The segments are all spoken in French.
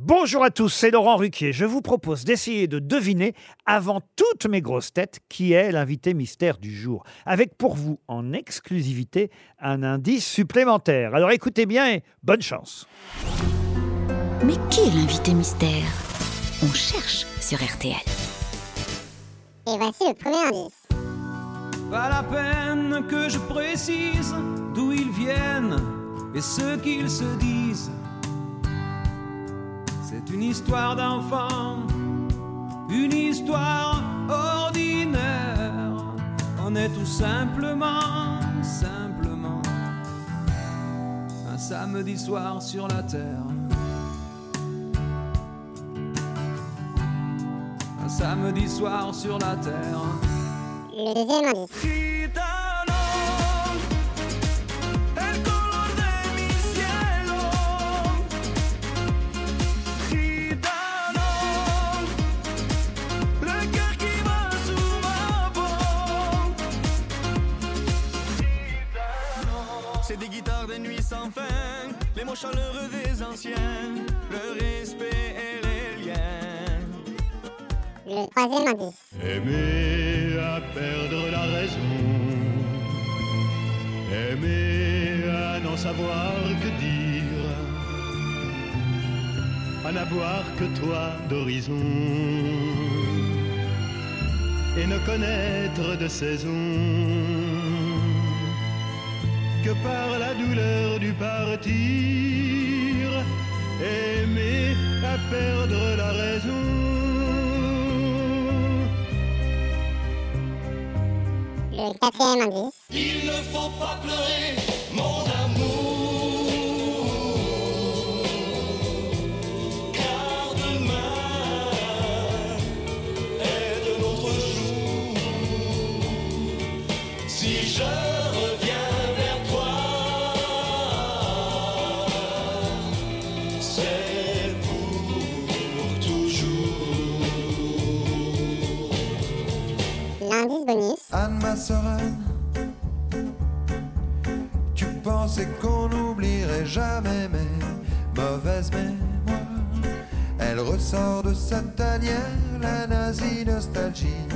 Bonjour à tous, c'est Laurent Ruquier. Je vous propose d'essayer de deviner, avant toutes mes grosses têtes, qui est l'invité mystère du jour. Avec pour vous, en exclusivité, un indice supplémentaire. Alors écoutez bien et bonne chance. Mais qui est l'invité mystère? On cherche sur RTL. Et voici le premier indice. Pas la peine que je précise d'où ils viennent et ce qu'ils se disent. C'est une histoire d'enfant, une histoire ordinaire. On est tout simplement, simplement un samedi soir sur la terre. Un samedi soir sur la terre. Le deuxième Des guitares de nuit sans fin, les mots chaleureux des anciens, le respect et les liens. Le troisième indice. Aimer à perdre la raison. Aimer à n'en savoir que dire. À n'avoir que toi d'horizon. Et ne connaître de saison. Que par la douleur du partir. Aimer à perdre la raison. Le quatrième indice. Il ne faut pas pleurer, mon amour. Car demain est de notre jour. Si je Ma sereine, tu pensais qu'on n'oublierait jamais mes mauvaises mémoires. Elle ressort de sa tanière, la nazie nostalgie.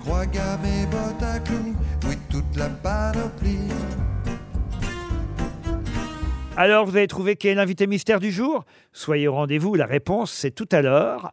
Croix et bottes à clous, oui, toute la panoplie. Alors, vous avez trouvé qui est l'invité mystère du jour? Soyez au rendez-vous, la réponse c'est tout à l'heure,